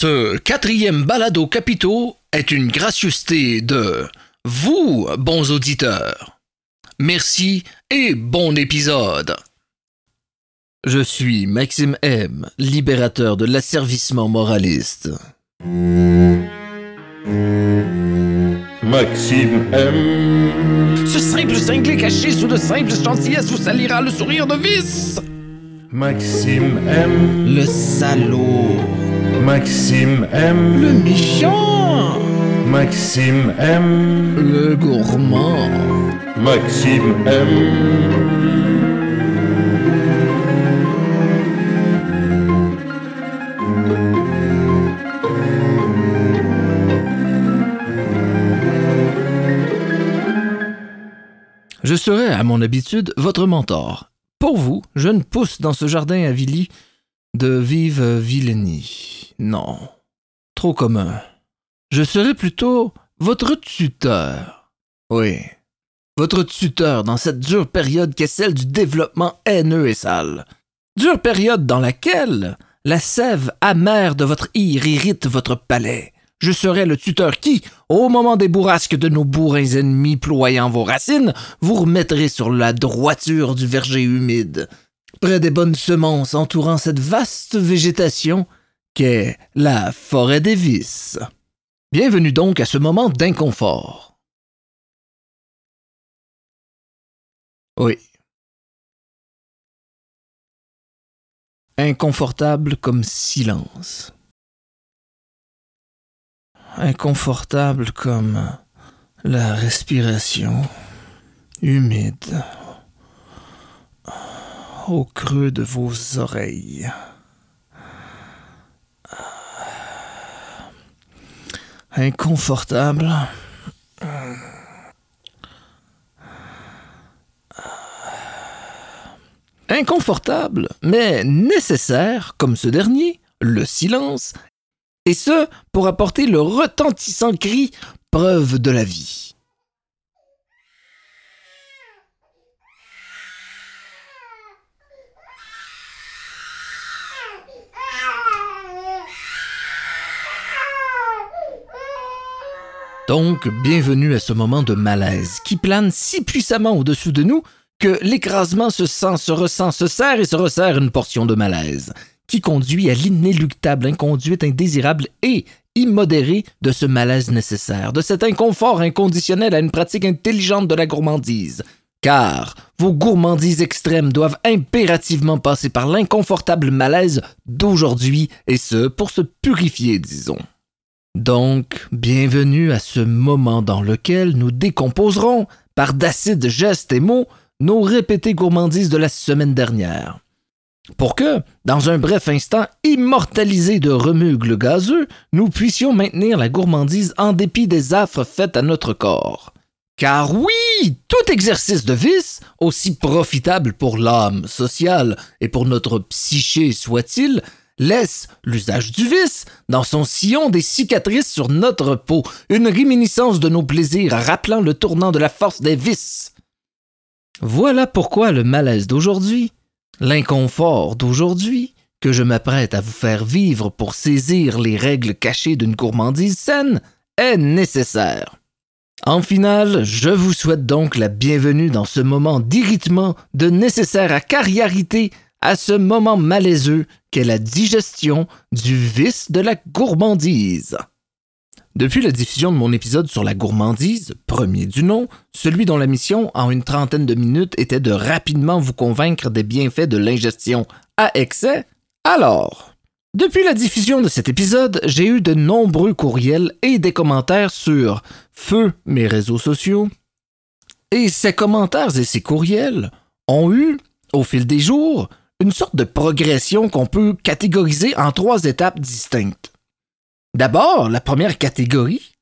Ce quatrième balado capitaux est une gracieuseté de vous, bons auditeurs. Merci et bon épisode. Je suis Maxime M, libérateur de l'asservissement moraliste. Maxime M. Ce simple cinglé caché sous de simples gentillesses vous salira le sourire de vice. Maxime M. Le salaud. Maxime M. Le méchant. Maxime M. Le gourmand. Maxime M. Je serai, à mon habitude, votre mentor. Pour vous, je ne pousse dans ce jardin à Villy de vive vilenie. Non. Trop commun. Je serai plutôt votre tuteur. Oui. Votre tuteur dans cette dure période qu'est celle du développement haineux et sale. Dure période dans laquelle la sève amère de votre ire irrite votre palais. Je serai le tuteur qui, au moment des bourrasques de nos bourrins ennemis ployant vos racines, vous remettrez sur la droiture du verger humide, près des bonnes semences entourant cette vaste végétation qu'est la forêt des vices. Bienvenue donc à ce moment d'inconfort. Oui. Inconfortable comme silence inconfortable comme la respiration, humide, au creux de vos oreilles. Inconfortable. Inconfortable, mais nécessaire, comme ce dernier, le silence et ce, pour apporter le retentissant cri preuve de la vie. Donc, bienvenue à ce moment de malaise qui plane si puissamment au-dessus de nous que l'écrasement se sent, se ressent, se serre et se resserre une portion de malaise qui conduit à l'inéluctable inconduite indésirable et immodérée de ce malaise nécessaire, de cet inconfort inconditionnel à une pratique intelligente de la gourmandise. Car vos gourmandises extrêmes doivent impérativement passer par l'inconfortable malaise d'aujourd'hui, et ce, pour se purifier, disons. Donc, bienvenue à ce moment dans lequel nous décomposerons, par d'acides gestes et mots, nos répétées gourmandises de la semaine dernière pour que, dans un bref instant immortalisé de remugles gazeux, nous puissions maintenir la gourmandise en dépit des affres faites à notre corps. Car oui, tout exercice de vice, aussi profitable pour l'âme sociale et pour notre psyché soit-il, laisse l'usage du vice dans son sillon des cicatrices sur notre peau, une réminiscence de nos plaisirs rappelant le tournant de la force des vices. Voilà pourquoi le malaise d'aujourd'hui L'inconfort d'aujourd'hui, que je m'apprête à vous faire vivre pour saisir les règles cachées d'une gourmandise saine, est nécessaire. En finale, je vous souhaite donc la bienvenue dans ce moment d'irritement, de nécessaire acariarité, à ce moment malaiseux qu'est la digestion du vice de la gourmandise. Depuis la diffusion de mon épisode sur la gourmandise, premier du nom, celui dont la mission, en une trentaine de minutes, était de rapidement vous convaincre des bienfaits de l'ingestion à excès, alors, depuis la diffusion de cet épisode, j'ai eu de nombreux courriels et des commentaires sur Feu, mes réseaux sociaux. Et ces commentaires et ces courriels ont eu, au fil des jours, une sorte de progression qu'on peut catégoriser en trois étapes distinctes. D'abord, la première catégorie,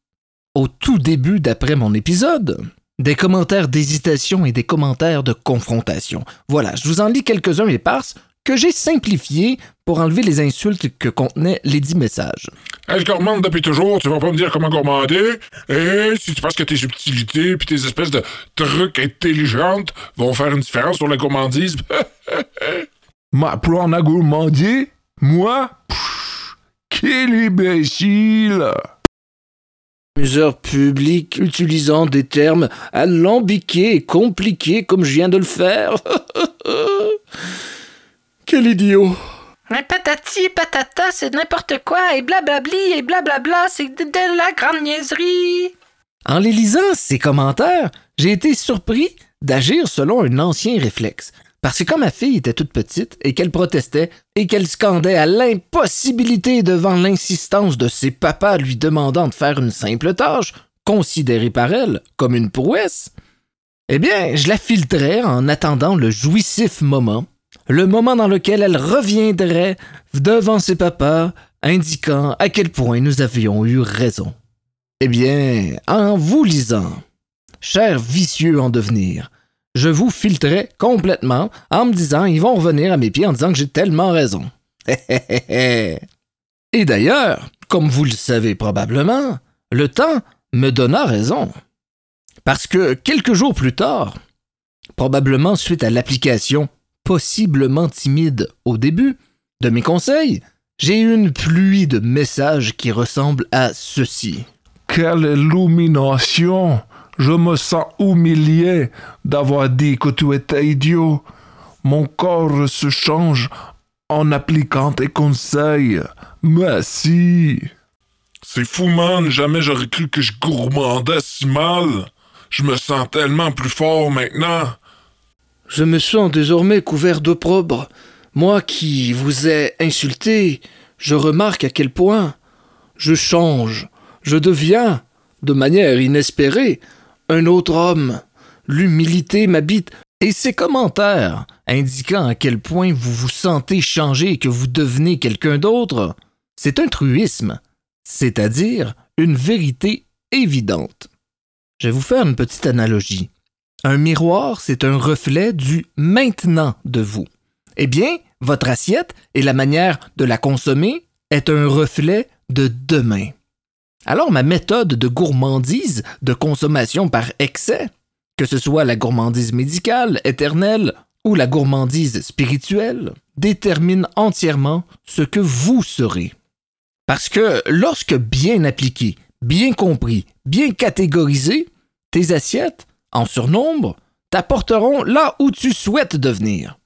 au tout début d'après mon épisode, des commentaires d'hésitation et des commentaires de confrontation. Voilà, je vous en lis quelques-uns éparses que j'ai simplifiés pour enlever les insultes que contenaient les dix messages. je gourmande depuis toujours, tu vas pas me dire comment gourmander. Et si tu penses que tes subtilités puis tes espèces de trucs intelligentes vont faire une différence sur la gourmandise, Ma plan à gourmander? Moi? Quel imbécile Museur public utilisant des termes alambiqués et compliqués comme je viens de le faire. Quel idiot Mais patati patata, c'est n'importe quoi, et blablabli, et blablabla, c'est de, de la grande niaiserie. En les lisant, ces commentaires, j'ai été surpris d'agir selon un ancien réflexe. Parce que quand ma fille était toute petite et qu'elle protestait et qu'elle scandait à l'impossibilité devant l'insistance de ses papas lui demandant de faire une simple tâche, considérée par elle comme une prouesse, eh bien, je la filtrais en attendant le jouissif moment, le moment dans lequel elle reviendrait devant ses papas, indiquant à quel point nous avions eu raison. Eh bien, en vous lisant, cher vicieux en devenir, je vous filtrais complètement en me disant ils vont revenir à mes pieds en disant que j'ai tellement raison. Et d'ailleurs, comme vous le savez probablement, le temps me donna raison. Parce que quelques jours plus tard, probablement suite à l'application possiblement timide au début de mes conseils, j'ai eu une pluie de messages qui ressemblent à ceci. Quelle illumination Je me sens humilié d'avoir dit que tu étais idiot. Mon corps se change en appliquant tes conseils. Merci. C'est fou, man. Jamais j'aurais cru que je gourmandais si mal. Je me sens tellement plus fort maintenant. Je me sens désormais couvert d'opprobre. Moi qui vous ai insulté, je remarque à quel point je change, je deviens, de manière inespérée, un autre homme. L'humilité m'habite, et ces commentaires indiquant à quel point vous vous sentez changer et que vous devenez quelqu'un d'autre, c'est un truisme, c'est-à-dire une vérité évidente. Je vais vous faire une petite analogie. Un miroir, c'est un reflet du maintenant de vous. Eh bien, votre assiette et la manière de la consommer est un reflet de demain. Alors ma méthode de gourmandise, de consommation par excès, que ce soit la gourmandise médicale, éternelle ou la gourmandise spirituelle, détermine entièrement ce que vous serez. Parce que lorsque bien appliqué, bien compris, bien catégorisé, tes assiettes, en surnombre, t'apporteront là où tu souhaites devenir.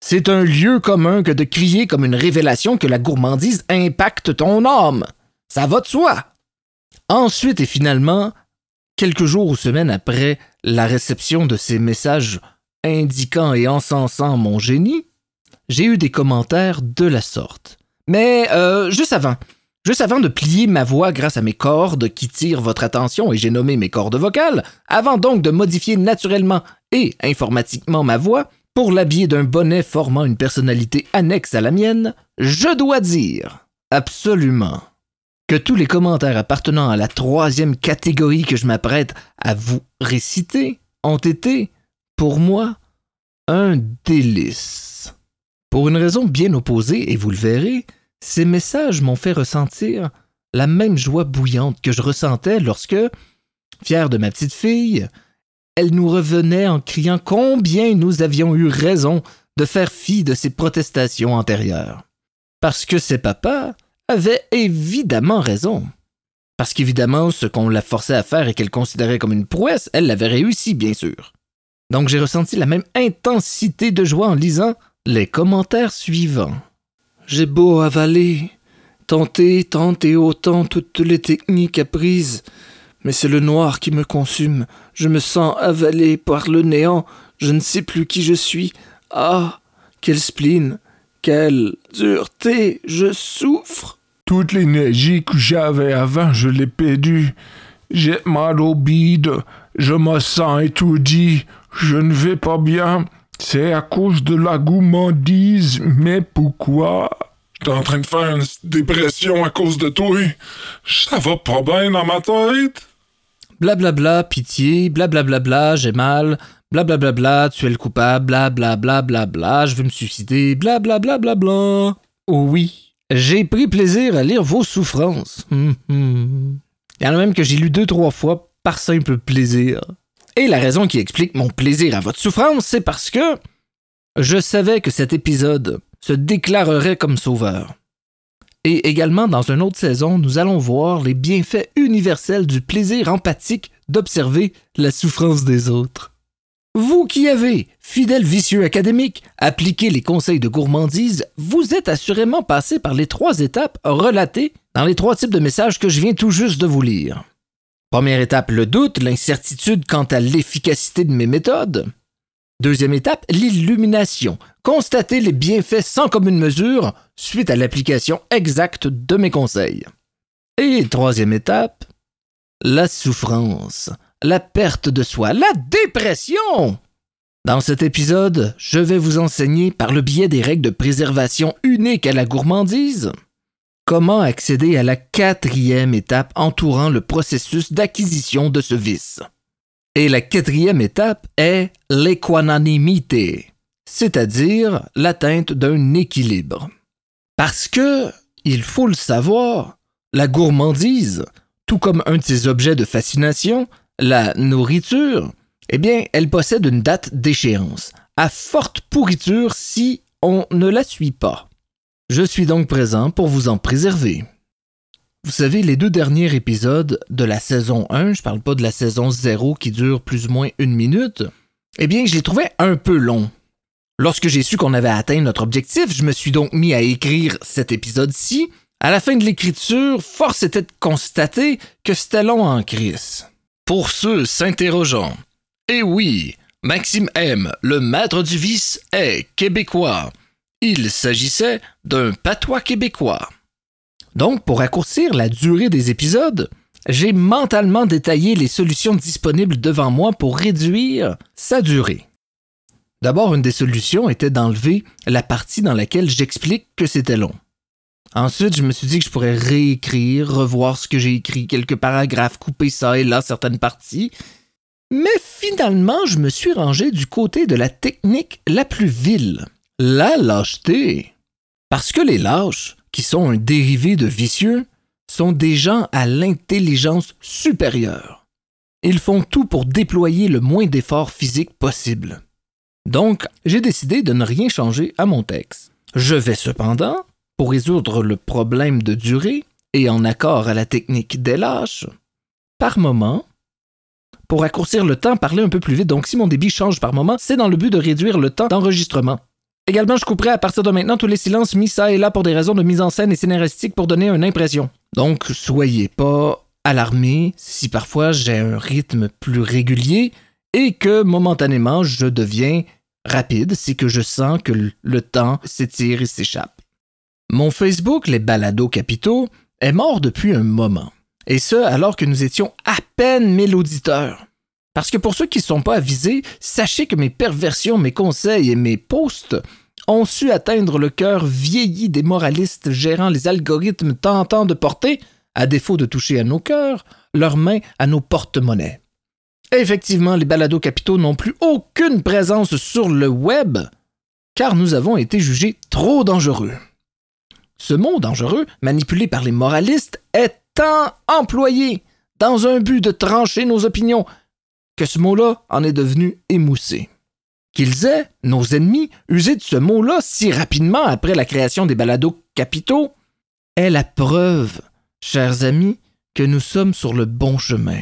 C'est un lieu commun que de crier comme une révélation que la gourmandise impacte ton âme. Ça va de soi. Ensuite et finalement, quelques jours ou semaines après la réception de ces messages indiquant et encensant mon génie, j'ai eu des commentaires de la sorte. Mais euh, juste avant, juste avant de plier ma voix grâce à mes cordes qui tirent votre attention et j'ai nommé mes cordes vocales, avant donc de modifier naturellement et informatiquement ma voix pour l'habiller d'un bonnet formant une personnalité annexe à la mienne, je dois dire absolument que tous les commentaires appartenant à la troisième catégorie que je m'apprête à vous réciter ont été, pour moi, un délice. Pour une raison bien opposée, et vous le verrez, ces messages m'ont fait ressentir la même joie bouillante que je ressentais lorsque, fière de ma petite fille, elle nous revenait en criant combien nous avions eu raison de faire fi de ses protestations antérieures. Parce que ses papas avaient évidemment raison. Parce qu'évidemment, ce qu'on la forçait à faire et qu'elle considérait comme une prouesse, elle l'avait réussi, bien sûr. Donc j'ai ressenti la même intensité de joie en lisant les commentaires suivants. J'ai beau avaler, tenter, tenter autant toutes les techniques apprises, mais c'est le noir qui me consume. Je me sens avalé par le néant. Je ne sais plus qui je suis. Ah, quel spleen, quelle dureté, je souffre. Toute l'énergie que j'avais avant, je l'ai perdue. J'ai mal au bide, je me sens étourdi, je ne vais pas bien. C'est à cause de la gourmandise, mais pourquoi? J'étais en train de faire une dépression à cause de toi. Ça va pas bien dans ma tête. Blablabla, pitié, blablabla, j'ai mal, blablabla, tu es le coupable, blablabla, je veux me suicider, blablabla. Oh oui, j'ai pris plaisir à lire vos souffrances. Hum, hum. Il y en a même que j'ai lu deux, trois fois par simple plaisir. Et la raison qui explique mon plaisir à votre souffrance, c'est parce que je savais que cet épisode se déclarerait comme sauveur. Et également, dans une autre saison, nous allons voir les bienfaits universels du plaisir empathique d'observer la souffrance des autres. Vous qui avez, fidèle vicieux académique, appliqué les conseils de gourmandise, vous êtes assurément passé par les trois étapes relatées dans les trois types de messages que je viens tout juste de vous lire. Première étape, le doute, l'incertitude quant à l'efficacité de mes méthodes. Deuxième étape, l'illumination, constater les bienfaits sans commune mesure suite à l'application exacte de mes conseils. Et troisième étape, la souffrance, la perte de soi, la dépression. Dans cet épisode, je vais vous enseigner, par le biais des règles de préservation uniques à la gourmandise, comment accéder à la quatrième étape entourant le processus d'acquisition de ce vice. Et la quatrième étape est l'équanimité, c'est-à-dire l'atteinte d'un équilibre. Parce que, il faut le savoir, la gourmandise, tout comme un de ses objets de fascination, la nourriture, eh bien, elle possède une date d'échéance, à forte pourriture si on ne la suit pas. Je suis donc présent pour vous en préserver. Vous savez, les deux derniers épisodes de la saison 1, je parle pas de la saison 0 qui dure plus ou moins une minute, eh bien, je les trouvais un peu longs. Lorsque j'ai su qu'on avait atteint notre objectif, je me suis donc mis à écrire cet épisode-ci. À la fin de l'écriture, force était de constater que c'était long en crise. Pour ceux s'interrogeant, eh oui, Maxime M, le maître du vice, est québécois. Il s'agissait d'un patois québécois. Donc, pour raccourcir la durée des épisodes, j'ai mentalement détaillé les solutions disponibles devant moi pour réduire sa durée. D'abord, une des solutions était d'enlever la partie dans laquelle j'explique que c'était long. Ensuite, je me suis dit que je pourrais réécrire, revoir ce que j'ai écrit, quelques paragraphes, couper ça et là certaines parties. Mais finalement, je me suis rangé du côté de la technique la plus vile, la lâcheté. Parce que les lâches, qui sont un dérivé de vicieux, sont des gens à l'intelligence supérieure. Ils font tout pour déployer le moins d'efforts physiques possible. Donc, j'ai décidé de ne rien changer à mon texte. Je vais cependant pour résoudre le problème de durée et en accord à la technique lâches, par moment, pour raccourcir le temps, parler un peu plus vite. Donc, si mon débit change par moment, c'est dans le but de réduire le temps d'enregistrement. Également, je couperai à partir de maintenant tous les silences mis ça et là pour des raisons de mise en scène et scénaristique pour donner une impression. Donc, soyez pas alarmés si parfois j'ai un rythme plus régulier et que momentanément je deviens rapide, c'est que je sens que le temps s'étire et s'échappe. Mon Facebook, les balados capitaux, est mort depuis un moment. Et ce, alors que nous étions à peine mille auditeurs. Parce que pour ceux qui ne sont pas avisés, sachez que mes perversions, mes conseils et mes posts ont su atteindre le cœur vieilli des moralistes gérant les algorithmes tentant de porter, à défaut de toucher à nos cœurs, leurs mains à nos porte-monnaies. Effectivement, les balados capitaux n'ont plus aucune présence sur le web, car nous avons été jugés trop dangereux. Ce mot dangereux, manipulé par les moralistes, est tant employé dans un but de trancher nos opinions que ce mot-là en est devenu émoussé. Qu'ils aient, nos ennemis, usé de ce mot-là si rapidement après la création des balados capitaux est la preuve, chers amis, que nous sommes sur le bon chemin.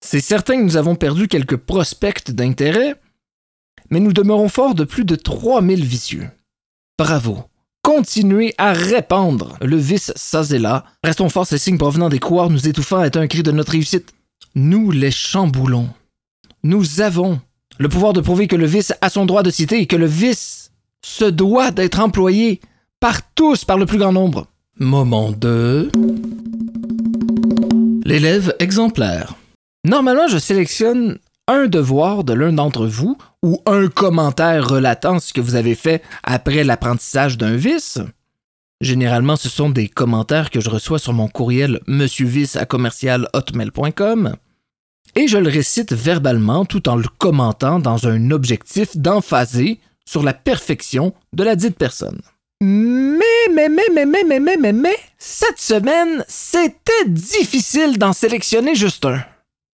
C'est certain que nous avons perdu quelques prospects d'intérêt, mais nous demeurons forts de plus de 3000 vicieux. Bravo, continuer à répandre le vice Sazela. Restons forts, ces signes provenant des couards nous étouffant est un cri de notre réussite. Nous les chamboulons. Nous avons le pouvoir de prouver que le vice a son droit de citer et que le vice se doit d'être employé par tous, par le plus grand nombre. Moment 2. L'élève exemplaire. Normalement, je sélectionne un devoir de l'un d'entre vous ou un commentaire relatant ce que vous avez fait après l'apprentissage d'un vice? Généralement, ce sont des commentaires que je reçois sur mon courriel monsieurvice à commercialhotmail.com et je le récite verbalement tout en le commentant dans un objectif d'emphaser sur la perfection de la dite personne. Mais, mais, mais, mais, mais, mais, mais, mais, mais, cette semaine, c'était difficile d'en sélectionner juste un.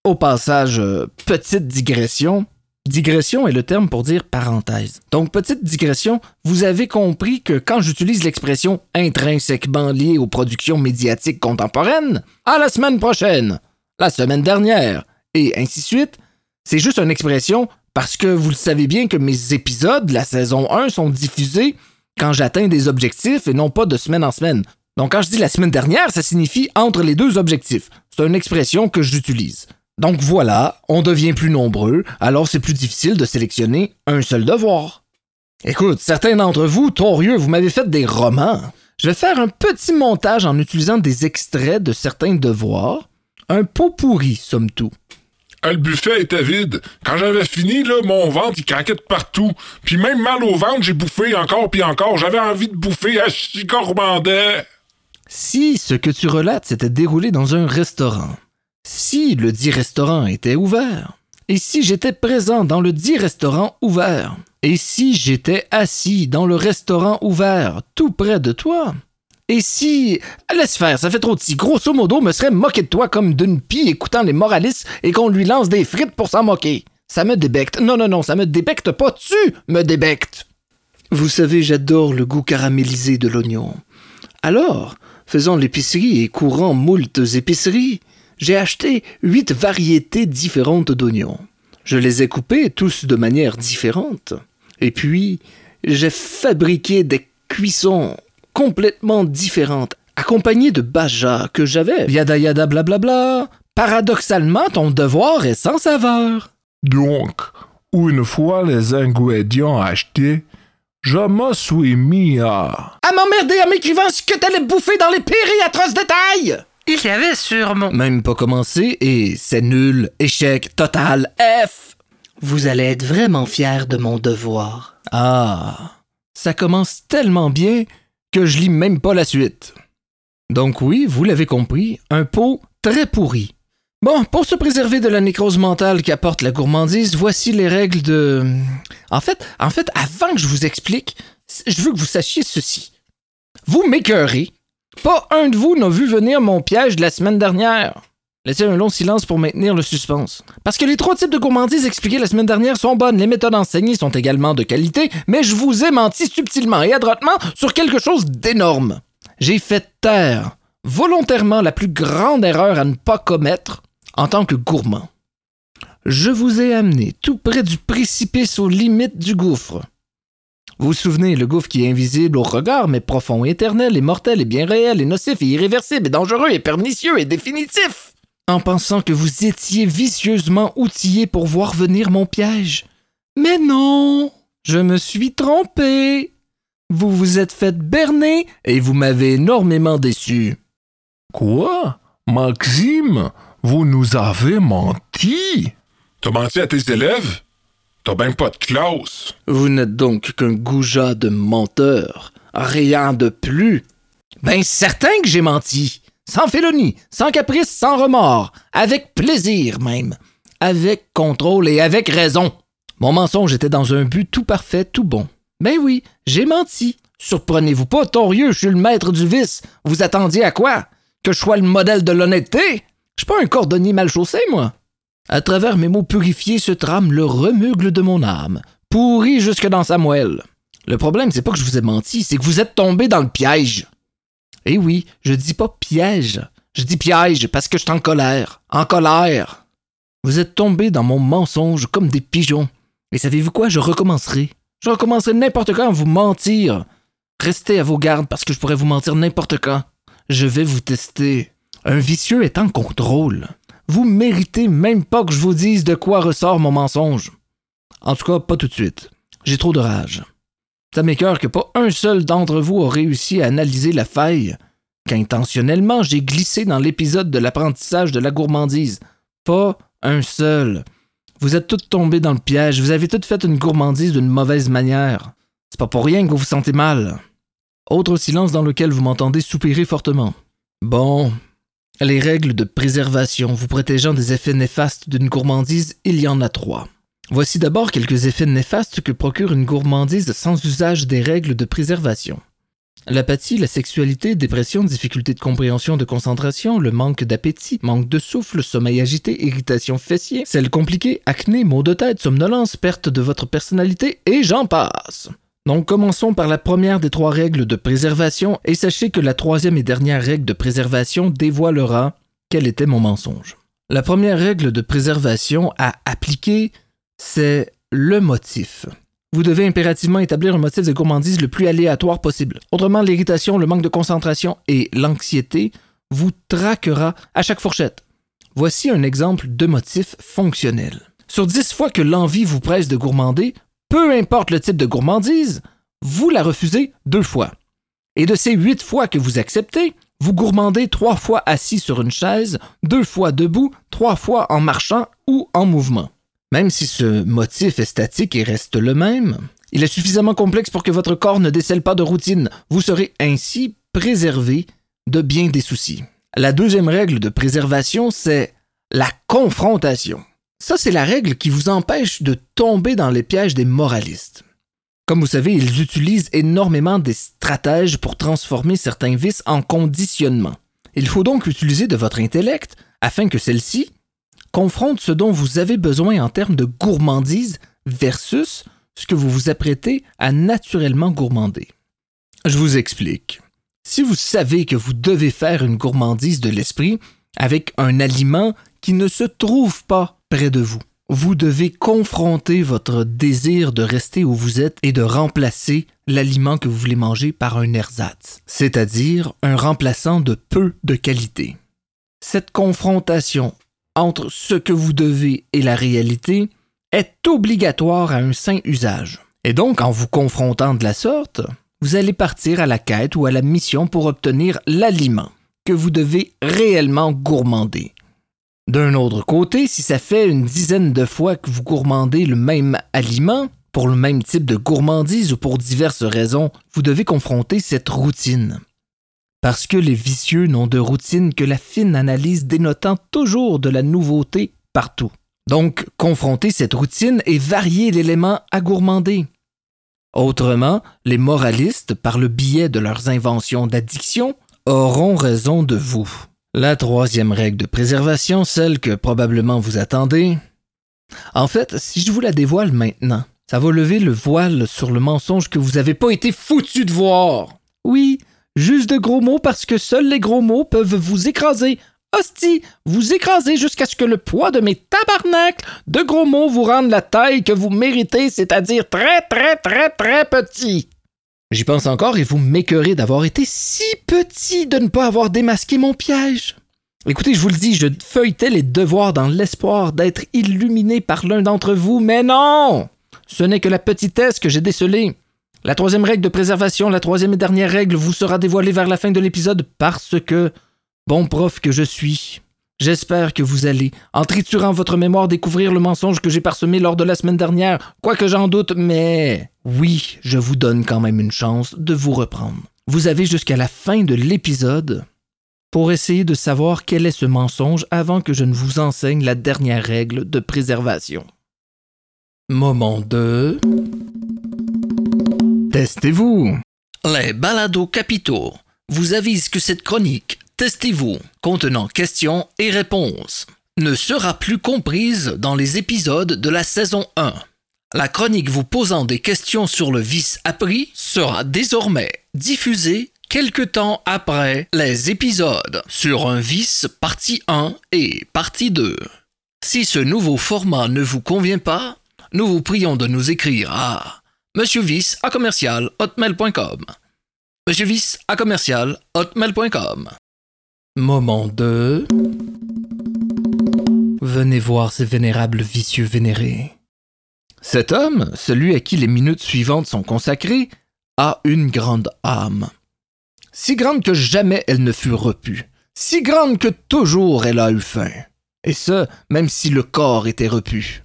Au passage, euh, petite digression, Digression est le terme pour dire parenthèse. Donc, petite digression, vous avez compris que quand j'utilise l'expression intrinsèquement liée aux productions médiatiques contemporaines, à la semaine prochaine, la semaine dernière, et ainsi de suite, c'est juste une expression parce que vous le savez bien que mes épisodes de la saison 1 sont diffusés quand j'atteins des objectifs et non pas de semaine en semaine. Donc quand je dis la semaine dernière, ça signifie entre les deux objectifs. C'est une expression que j'utilise. Donc voilà, on devient plus nombreux, alors c'est plus difficile de sélectionner un seul devoir. Écoute, certains d'entre vous, torieux, vous m'avez fait des romans. Je vais faire un petit montage en utilisant des extraits de certains devoirs. Un pot pourri, somme toute. Ah, le buffet était vide. Quand j'avais fini, là, mon ventre, il craquait de partout. Puis même mal au ventre, j'ai bouffé encore puis encore. J'avais envie de bouffer à chicormandais. Si ce que tu relates s'était déroulé dans un restaurant, si le dit restaurant était ouvert, et si j'étais présent dans le dit restaurant ouvert, et si j'étais assis dans le restaurant ouvert tout près de toi, et si. Laisse faire, ça fait trop de si. Grosso modo, me serait moqué de toi comme d'une pie écoutant les moralistes et qu'on lui lance des frites pour s'en moquer. Ça me débecte. Non, non, non, ça me débecte pas. Tu me débectes. Vous savez, j'adore le goût caramélisé de l'oignon. Alors, faisant l'épicerie et courant moultes épiceries, j'ai acheté huit variétés différentes d'oignons. Je les ai coupés tous de manière différente. Et puis, j'ai fabriqué des cuissons complètement différentes, accompagnées de baja que j'avais. Yada yada blablabla. Paradoxalement, ton devoir est sans saveur. Donc, une fois les ingrédients achetés, je me suis mis à... À m'emmerder en m'écrivant ce que t'allais bouffer dans les pires et atroces détails! Il y avait sur mon... Même pas commencé et c'est nul, échec, total, F. Vous allez être vraiment fier de mon devoir. Ah, ça commence tellement bien que je lis même pas la suite. Donc oui, vous l'avez compris, un pot très pourri. Bon, pour se préserver de la nécrose mentale qu'apporte la gourmandise, voici les règles de... En fait, en fait, avant que je vous explique, je veux que vous sachiez ceci. Vous m'écœurez. Pas un de vous n'a vu venir mon piège de la semaine dernière. Laissez un long silence pour maintenir le suspense. Parce que les trois types de gourmandises expliqués la semaine dernière sont bonnes, les méthodes enseignées sont également de qualité, mais je vous ai menti subtilement et adroitement sur quelque chose d'énorme. J'ai fait taire volontairement la plus grande erreur à ne pas commettre en tant que gourmand. Je vous ai amené tout près du précipice aux limites du gouffre. Vous vous souvenez, le gouffre qui est invisible au regard, mais profond et éternel, et mortel et bien réel, et nocif et irréversible, et dangereux et pernicieux et définitif. En pensant que vous étiez vicieusement outillé pour voir venir mon piège. Mais non, je me suis trompé. Vous vous êtes fait berner et vous m'avez énormément déçu. Quoi? Maxime, vous nous avez menti? T'as menti à tes élèves? T'as même pas de classe. Vous n'êtes donc qu'un goujat de menteur. Rien de plus. Ben certain que j'ai menti. Sans félonie, sans caprice, sans remords. Avec plaisir même. Avec contrôle et avec raison. Mon mensonge était dans un but tout parfait, tout bon. Ben oui, j'ai menti. Surprenez-vous pas, torieux, je suis le maître du vice. Vous attendiez à quoi? Que je sois le modèle de l'honnêteté? Je suis pas un cordonnier mal chaussé, moi. À travers mes mots purifiés se trame le remugle de mon âme, pourri jusque dans sa moelle. Le problème, c'est pas que je vous ai menti, c'est que vous êtes tombé dans le piège. Eh oui, je dis pas piège, je dis piège parce que je suis en colère. En colère. Vous êtes tombé dans mon mensonge comme des pigeons. Et savez-vous quoi, je recommencerai. Je recommencerai n'importe quand à vous mentir. Restez à vos gardes parce que je pourrais vous mentir n'importe quand. Je vais vous tester. Un vicieux est en contrôle. Vous méritez même pas que je vous dise de quoi ressort mon mensonge. En tout cas, pas tout de suite. J'ai trop de rage. Ça m'écœure que pas un seul d'entre vous a réussi à analyser la faille qu'intentionnellement j'ai glissé dans l'épisode de l'apprentissage de la gourmandise. Pas un seul. Vous êtes toutes tombés dans le piège, vous avez toutes fait une gourmandise d'une mauvaise manière. C'est pas pour rien que vous vous sentez mal. Autre silence dans lequel vous m'entendez soupirer fortement. Bon, les règles de préservation vous protégeant des effets néfastes d'une gourmandise, il y en a trois. Voici d'abord quelques effets néfastes que procure une gourmandise sans usage des règles de préservation. L'apathie, la sexualité, dépression, difficulté de compréhension de concentration, le manque d'appétit, manque de souffle, sommeil agité, irritation fessier, selles compliquées, acné, maux de tête, somnolence, perte de votre personnalité, et j'en passe. Donc commençons par la première des trois règles de préservation, et sachez que la troisième et dernière règle de préservation dévoilera quel était mon mensonge. La première règle de préservation à appliquer, c'est le motif vous devez impérativement établir un motif de gourmandise le plus aléatoire possible. Autrement, l'irritation, le manque de concentration et l'anxiété vous traquera à chaque fourchette. Voici un exemple de motif fonctionnel. Sur 10 fois que l'envie vous presse de gourmander, peu importe le type de gourmandise, vous la refusez deux fois. Et de ces huit fois que vous acceptez, vous gourmandez trois fois assis sur une chaise, deux fois debout, trois fois en marchant ou en mouvement. Même si ce motif est statique et reste le même, il est suffisamment complexe pour que votre corps ne décèle pas de routine. Vous serez ainsi préservé de bien des soucis. La deuxième règle de préservation, c'est la confrontation. Ça, c'est la règle qui vous empêche de tomber dans les pièges des moralistes. Comme vous savez, ils utilisent énormément des stratèges pour transformer certains vices en conditionnement. Il faut donc utiliser de votre intellect afin que celle-ci confronte ce dont vous avez besoin en termes de gourmandise versus ce que vous vous apprêtez à naturellement gourmander. Je vous explique. Si vous savez que vous devez faire une gourmandise de l'esprit avec un aliment qui ne se trouve pas de vous, vous devez confronter votre désir de rester où vous êtes et de remplacer l'aliment que vous voulez manger par un ersatz, c'est-à-dire un remplaçant de peu de qualité. Cette confrontation entre ce que vous devez et la réalité est obligatoire à un sain usage. Et donc, en vous confrontant de la sorte, vous allez partir à la quête ou à la mission pour obtenir l'aliment que vous devez réellement gourmander. D'un autre côté, si ça fait une dizaine de fois que vous gourmandez le même aliment, pour le même type de gourmandise ou pour diverses raisons, vous devez confronter cette routine parce que les vicieux n'ont de routine que la fine analyse dénotant toujours de la nouveauté partout. Donc, confronter cette routine et varier l'élément à gourmander. Autrement, les moralistes, par le biais de leurs inventions d'addiction, auront raison de vous. La troisième règle de préservation, celle que probablement vous attendez. En fait, si je vous la dévoile maintenant, ça va lever le voile sur le mensonge que vous n'avez pas été foutu de voir. Oui, Juste de gros mots parce que seuls les gros mots peuvent vous écraser. Hostie, vous écraser jusqu'à ce que le poids de mes tabarnacles de gros mots vous rende la taille que vous méritez, c'est-à-dire très très très très petit. J'y pense encore et vous m'écœurez d'avoir été si petit de ne pas avoir démasqué mon piège. Écoutez, je vous le dis, je feuilletais les devoirs dans l'espoir d'être illuminé par l'un d'entre vous, mais non! Ce n'est que la petitesse que j'ai décelée. La troisième règle de préservation, la troisième et dernière règle, vous sera dévoilée vers la fin de l'épisode parce que, bon prof que je suis, j'espère que vous allez, en triturant votre mémoire, découvrir le mensonge que j'ai parsemé lors de la semaine dernière, quoique j'en doute, mais oui, je vous donne quand même une chance de vous reprendre. Vous avez jusqu'à la fin de l'épisode pour essayer de savoir quel est ce mensonge avant que je ne vous enseigne la dernière règle de préservation. Moment 2. Testez-vous. Les balados capitaux vous avisent que cette chronique, Testez-vous, contenant questions et réponses, ne sera plus comprise dans les épisodes de la saison 1. La chronique vous posant des questions sur le vice appris sera désormais diffusée quelque temps après les épisodes sur un vice partie 1 et partie 2. Si ce nouveau format ne vous convient pas, nous vous prions de nous écrire à Monsieur Vice à commercial hotmail.com. Monsieur Vice à commercial hotmail.com. Moment 2. Venez voir ces vénérables vicieux vénérés. Cet homme, celui à qui les minutes suivantes sont consacrées, a une grande âme. Si grande que jamais elle ne fut repue, si grande que toujours elle a eu faim, et ce, même si le corps était repu.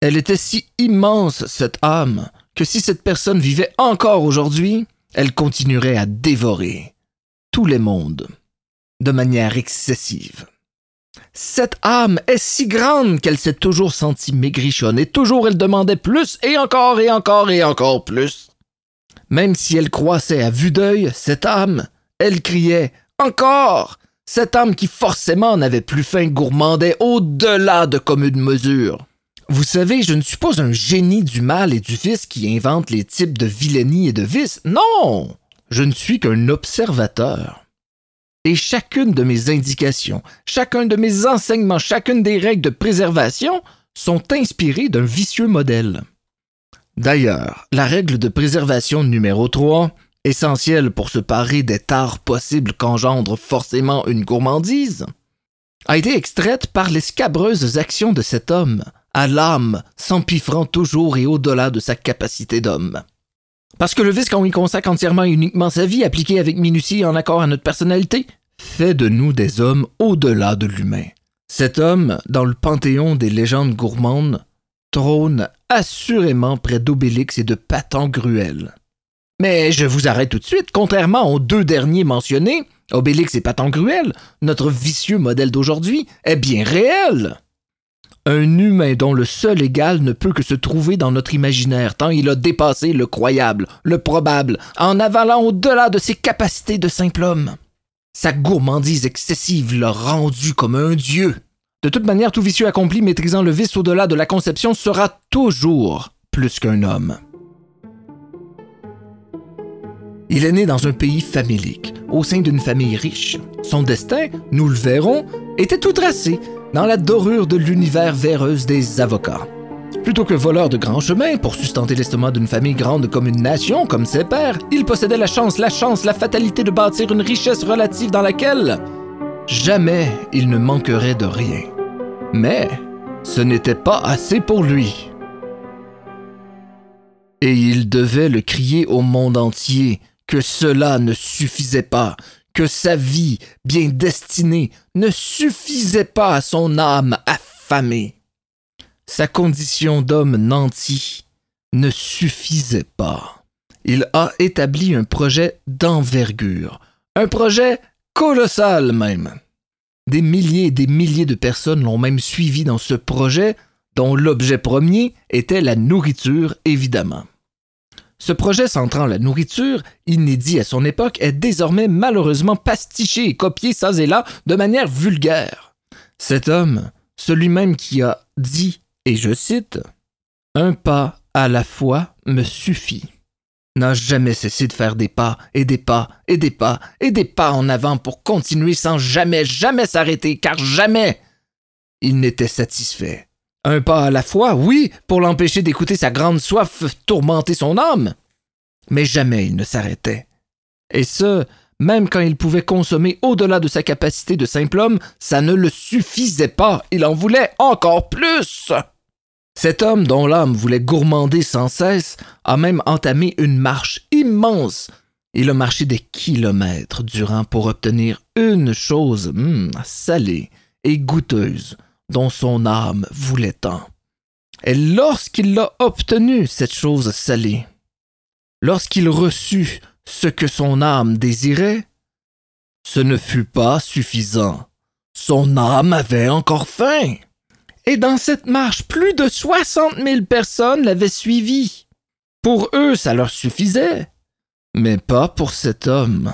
Elle était si immense, cette âme, que si cette personne vivait encore aujourd'hui, elle continuerait à dévorer tous les mondes de manière excessive. Cette âme est si grande qu'elle s'est toujours sentie maigrichonne et toujours elle demandait plus et encore et encore et encore plus. Même si elle croissait à vue d'œil, cette âme, elle criait Encore Cette âme qui forcément n'avait plus faim gourmandait au-delà de commune mesure. Vous savez, je ne suis pas un génie du mal et du vice qui invente les types de vilainie et de vice. Non Je ne suis qu'un observateur. Et chacune de mes indications, chacun de mes enseignements, chacune des règles de préservation sont inspirées d'un vicieux modèle. D'ailleurs, la règle de préservation numéro 3, essentielle pour se parer des tares possibles qu'engendre forcément une gourmandise, a été extraite par les scabreuses actions de cet homme, à l'âme s'empiffrant toujours et au-delà de sa capacité d'homme. Parce que le vice qu'on y consacre entièrement et uniquement sa vie, appliqué avec minutie en accord à notre personnalité, fait de nous des hommes au-delà de l'humain. Cet homme, dans le panthéon des légendes gourmandes, trône assurément près d'Obélix et de Patangruel. Mais je vous arrête tout de suite, contrairement aux deux derniers mentionnés, Obélix et Patangruel, notre vicieux modèle d'aujourd'hui est bien réel. Un humain dont le seul égal ne peut que se trouver dans notre imaginaire, tant il a dépassé le croyable, le probable, en avalant au-delà de ses capacités de simple homme. Sa gourmandise excessive l'a rendu comme un dieu. De toute manière, tout vicieux accompli maîtrisant le vice au-delà de la conception sera toujours plus qu'un homme. Il est né dans un pays famélique, au sein d'une famille riche. Son destin, nous le verrons, était tout tracé dans la dorure de l'univers véreuse des avocats. Plutôt que voleur de grands chemins pour sustenter l'estomac d'une famille grande comme une nation, comme ses pères, il possédait la chance, la chance, la fatalité de bâtir une richesse relative dans laquelle jamais il ne manquerait de rien. Mais ce n'était pas assez pour lui. Et il devait le crier au monde entier que cela ne suffisait pas, que sa vie bien destinée ne suffisait pas à son âme affamée. Sa condition d'homme nanti ne suffisait pas. Il a établi un projet d'envergure, un projet colossal même. Des milliers et des milliers de personnes l'ont même suivi dans ce projet, dont l'objet premier était la nourriture, évidemment. Ce projet centrant la nourriture, inédit à son époque, est désormais malheureusement pastiché et copié ça et là de manière vulgaire. Cet homme, celui même qui a dit, et je cite, Un pas à la fois me suffit, n'a jamais cessé de faire des pas et des pas et des pas et des pas en avant pour continuer sans jamais, jamais s'arrêter, car jamais il n'était satisfait. Un pas à la fois, oui, pour l'empêcher d'écouter sa grande soif tourmenter son âme. Mais jamais il ne s'arrêtait. Et ce, même quand il pouvait consommer au-delà de sa capacité de simple homme, ça ne le suffisait pas, il en voulait encore plus. Cet homme dont l'âme voulait gourmander sans cesse a même entamé une marche immense. Il a marché des kilomètres durant pour obtenir une chose hum, salée et goûteuse dont son âme voulait tant. Et lorsqu'il l'a obtenu, cette chose salée, lorsqu'il reçut ce que son âme désirait, ce ne fut pas suffisant. Son âme avait encore faim. Et dans cette marche, plus de soixante mille personnes l'avaient suivi. Pour eux, ça leur suffisait. Mais pas pour cet homme.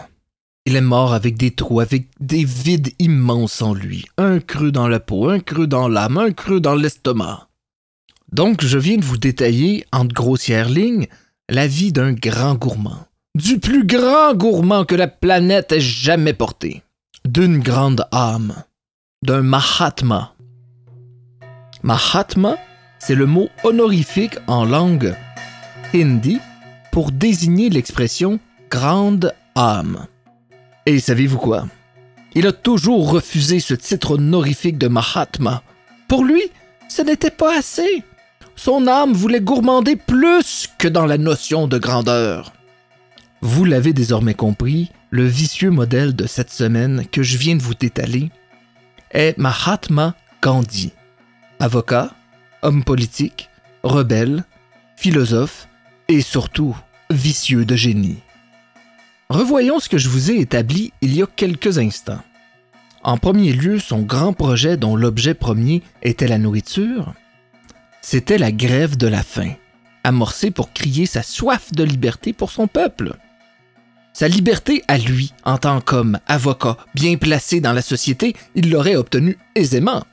Il est mort avec des trous, avec des vides immenses en lui, un creux dans la peau, un creux dans l'âme, un creux dans l'estomac. Donc, je viens de vous détailler, en grossières lignes, la vie d'un grand gourmand, du plus grand gourmand que la planète ait jamais porté, d'une grande âme, d'un Mahatma. Mahatma, c'est le mot honorifique en langue hindi pour désigner l'expression grande âme. Et savez-vous quoi? Il a toujours refusé ce titre honorifique de Mahatma. Pour lui, ce n'était pas assez. Son âme voulait gourmander plus que dans la notion de grandeur. Vous l'avez désormais compris, le vicieux modèle de cette semaine que je viens de vous détaler est Mahatma Gandhi. Avocat, homme politique, rebelle, philosophe et surtout vicieux de génie. Revoyons ce que je vous ai établi il y a quelques instants. En premier lieu, son grand projet dont l'objet premier était la nourriture, c'était la grève de la faim, amorcé pour crier sa soif de liberté pour son peuple. Sa liberté à lui, en tant qu'homme, avocat, bien placé dans la société, il l'aurait obtenue aisément.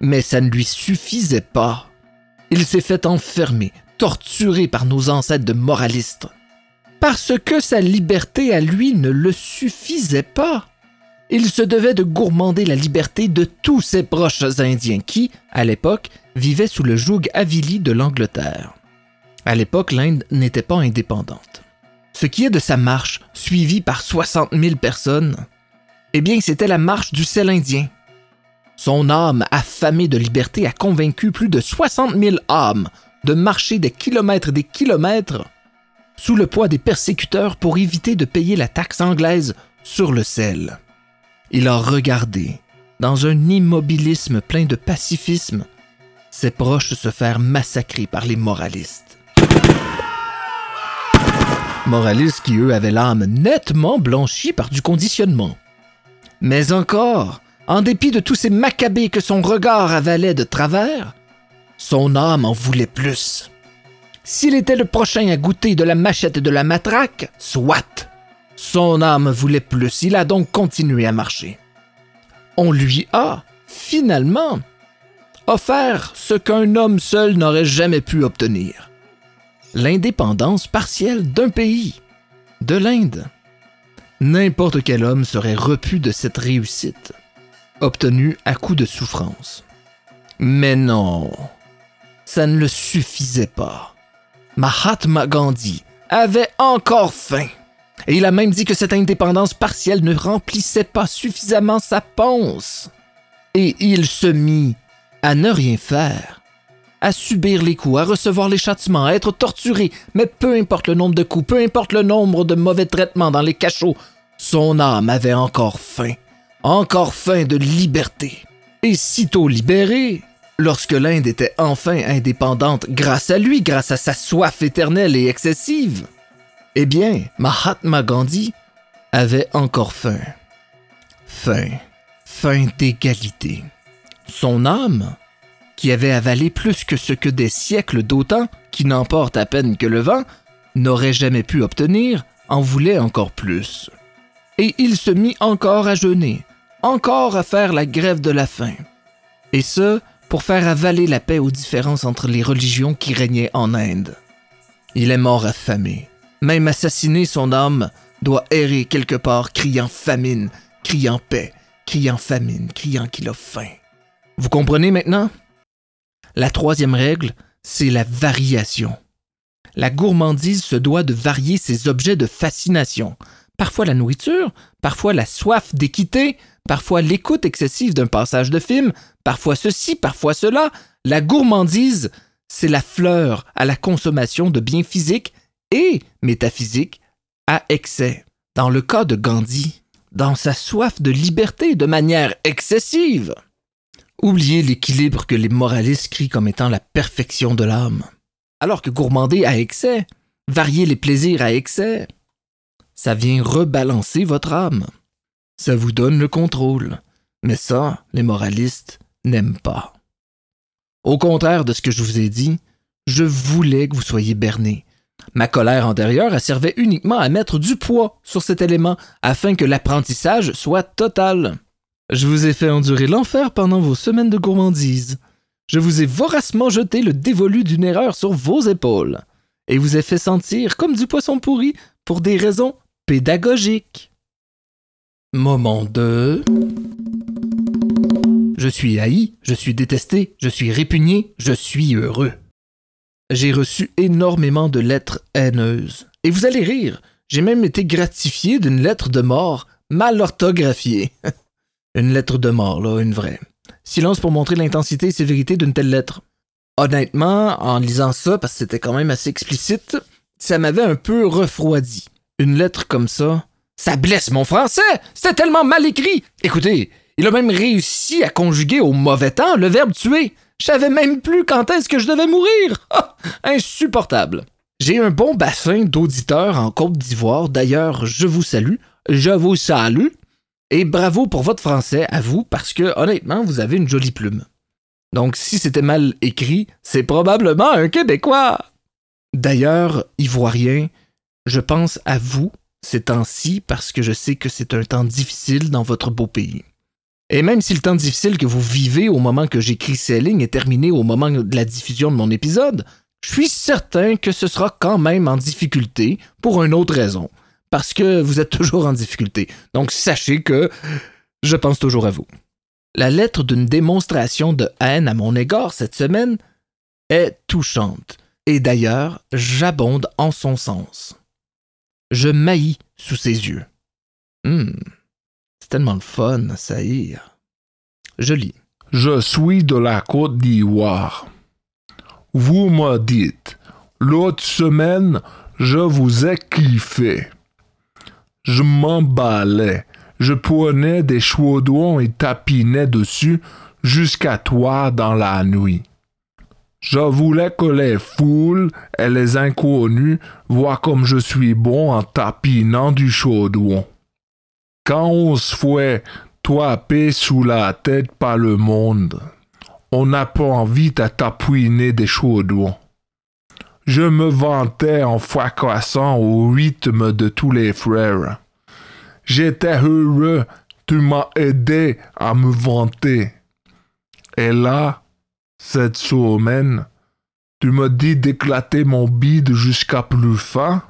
Mais ça ne lui suffisait pas. Il s'est fait enfermer, torturé par nos ancêtres de moralistes. Parce que sa liberté à lui ne le suffisait pas. Il se devait de gourmander la liberté de tous ses proches indiens qui, à l'époque, vivaient sous le joug avili de l'Angleterre. À l'époque, l'Inde n'était pas indépendante. Ce qui est de sa marche, suivie par 60 000 personnes, eh bien, c'était la marche du sel indien. Son âme affamée de liberté a convaincu plus de 60 000 âmes de marcher des kilomètres et des kilomètres sous le poids des persécuteurs pour éviter de payer la taxe anglaise sur le sel. Il a regardé, dans un immobilisme plein de pacifisme, ses proches se faire massacrer par les moralistes. Moralistes qui, eux, avaient l'âme nettement blanchie par du conditionnement. Mais encore, en dépit de tous ces macabées que son regard avalait de travers, son âme en voulait plus. S'il était le prochain à goûter de la machette et de la matraque, soit. Son âme voulait plus, il a donc continué à marcher. On lui a, finalement, offert ce qu'un homme seul n'aurait jamais pu obtenir. L'indépendance partielle d'un pays, de l'Inde. N'importe quel homme serait repu de cette réussite, obtenue à coup de souffrance. Mais non, ça ne le suffisait pas. Mahatma Gandhi avait encore faim. Et il a même dit que cette indépendance partielle ne remplissait pas suffisamment sa ponce. Et il se mit à ne rien faire, à subir les coups, à recevoir les châtiments, à être torturé, mais peu importe le nombre de coups, peu importe le nombre de mauvais traitements dans les cachots, son âme avait encore faim, encore faim de liberté. Et sitôt libéré, lorsque l'Inde était enfin indépendante grâce à lui, grâce à sa soif éternelle et excessive, eh bien, Mahatma Gandhi avait encore faim. Faim. Faim d'égalité. Son âme, qui avait avalé plus que ce que des siècles d'autant, qui n'emportent à peine que le vent, n'aurait jamais pu obtenir, en voulait encore plus. Et il se mit encore à jeûner, encore à faire la grève de la faim. Et ce, pour faire avaler la paix aux différences entre les religions qui régnaient en Inde. Il est mort affamé, même assassiné, son âme doit errer quelque part, criant famine, criant paix, criant famine, criant qu'il a faim. Vous comprenez maintenant? La troisième règle, c'est la variation. La gourmandise se doit de varier ses objets de fascination. Parfois la nourriture, parfois la soif d'équité, parfois l'écoute excessive d'un passage de film, parfois ceci, parfois cela. La gourmandise, c'est la fleur à la consommation de biens physiques et métaphysique à excès. Dans le cas de Gandhi, dans sa soif de liberté de manière excessive. Oubliez l'équilibre que les moralistes crient comme étant la perfection de l'âme. Alors que gourmander à excès, varier les plaisirs à excès, ça vient rebalancer votre âme. Ça vous donne le contrôle. Mais ça, les moralistes n'aiment pas. Au contraire de ce que je vous ai dit, je voulais que vous soyez bernés, Ma colère antérieure servait uniquement à mettre du poids sur cet élément afin que l'apprentissage soit total. Je vous ai fait endurer l'enfer pendant vos semaines de gourmandise. Je vous ai voracement jeté le dévolu d'une erreur sur vos épaules et vous ai fait sentir comme du poisson pourri pour des raisons pédagogiques. Moment 2. Je suis haï, je suis détesté, je suis répugné, je suis heureux. J'ai reçu énormément de lettres haineuses. Et vous allez rire, j'ai même été gratifié d'une lettre de mort mal orthographiée. une lettre de mort, là, une vraie. Silence pour montrer l'intensité et sévérité d'une telle lettre. Honnêtement, en lisant ça, parce que c'était quand même assez explicite, ça m'avait un peu refroidi. Une lettre comme ça, ça blesse mon français! C'était tellement mal écrit! Écoutez, il a même réussi à conjuguer au mauvais temps le verbe tuer. Je savais même plus quand est-ce que je devais mourir. Ah, insupportable. J'ai un bon bassin d'auditeurs en Côte d'Ivoire. D'ailleurs, je vous salue. Je vous salue. Et bravo pour votre français à vous, parce que honnêtement, vous avez une jolie plume. Donc, si c'était mal écrit, c'est probablement un Québécois. D'ailleurs, Ivoirien, je pense à vous ces temps-ci parce que je sais que c'est un temps difficile dans votre beau pays. Et même si le temps difficile que vous vivez au moment que j'écris ces lignes est terminé au moment de la diffusion de mon épisode, je suis certain que ce sera quand même en difficulté pour une autre raison. Parce que vous êtes toujours en difficulté. Donc sachez que je pense toujours à vous. La lettre d'une démonstration de haine à mon égard cette semaine est touchante. Et d'ailleurs, j'abonde en son sens. Je maillis sous ses yeux. Hum, c'est tellement le fun, ça y Je lis. Je suis de la Côte d'Ivoire. Vous me dites, l'autre semaine, je vous ai kiffé. Je m'emballais, je prenais des chaudrons et tapinais dessus jusqu'à toi dans la nuit. Je voulais que les foules et les inconnus voient comme je suis bon en tapinant du chaudron. Quand on se fait toiper sous la tête par le monde, on n'a pas envie de tapouiner des chaudrons. Je me vantais en fracassant au rythme de tous les frères. J'étais heureux, tu m'as aidé à me vanter. Et là, cette semaine, tu me dis d'éclater mon bide jusqu'à plus fin?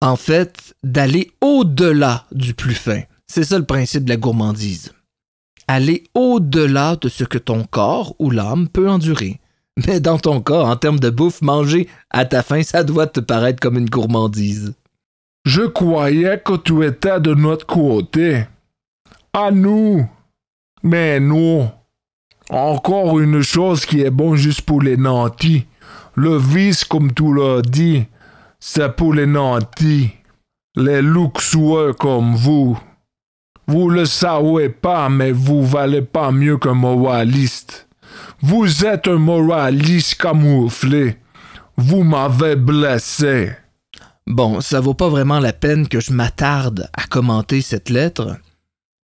En fait, d'aller au-delà du plus fin. C'est ça le principe de la gourmandise. Aller au-delà de ce que ton corps ou l'âme peut endurer. Mais dans ton cas, en termes de bouffe, manger à ta faim, ça doit te paraître comme une gourmandise. Je croyais que tu étais de notre côté. À nous. Mais non. Encore une chose qui est bon juste pour les nantis. Le vice, comme tu l'as dit, c'est pour les nantis. Les luxueux comme vous. Vous le savez pas, mais vous valez pas mieux qu'un moraliste. Vous êtes un moraliste camouflé. Vous m'avez blessé. Bon, ça vaut pas vraiment la peine que je m'attarde à commenter cette lettre,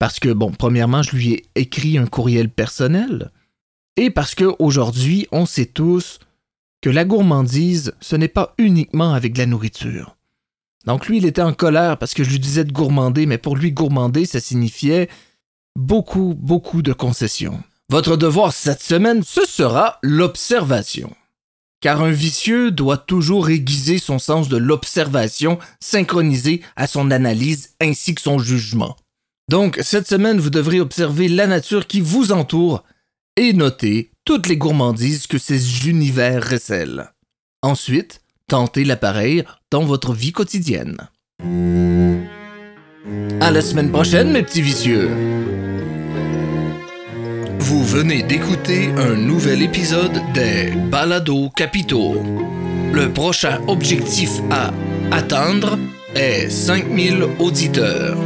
parce que, bon, premièrement, je lui ai écrit un courriel personnel, et parce qu'aujourd'hui, on sait tous que la gourmandise, ce n'est pas uniquement avec de la nourriture. Donc lui, il était en colère parce que je lui disais de gourmander, mais pour lui, gourmander, ça signifiait beaucoup, beaucoup de concessions. Votre devoir cette semaine, ce sera l'observation. Car un vicieux doit toujours aiguiser son sens de l'observation, synchronisé à son analyse ainsi que son jugement. Donc, cette semaine, vous devrez observer la nature qui vous entoure et noter toutes les gourmandises que ces univers recèlent. Ensuite, tentez l'appareil dans votre vie quotidienne. À la semaine prochaine, mes petits vicieux! Vous venez d'écouter un nouvel épisode des Balados Capitaux. Le prochain objectif à atteindre est 5000 auditeurs.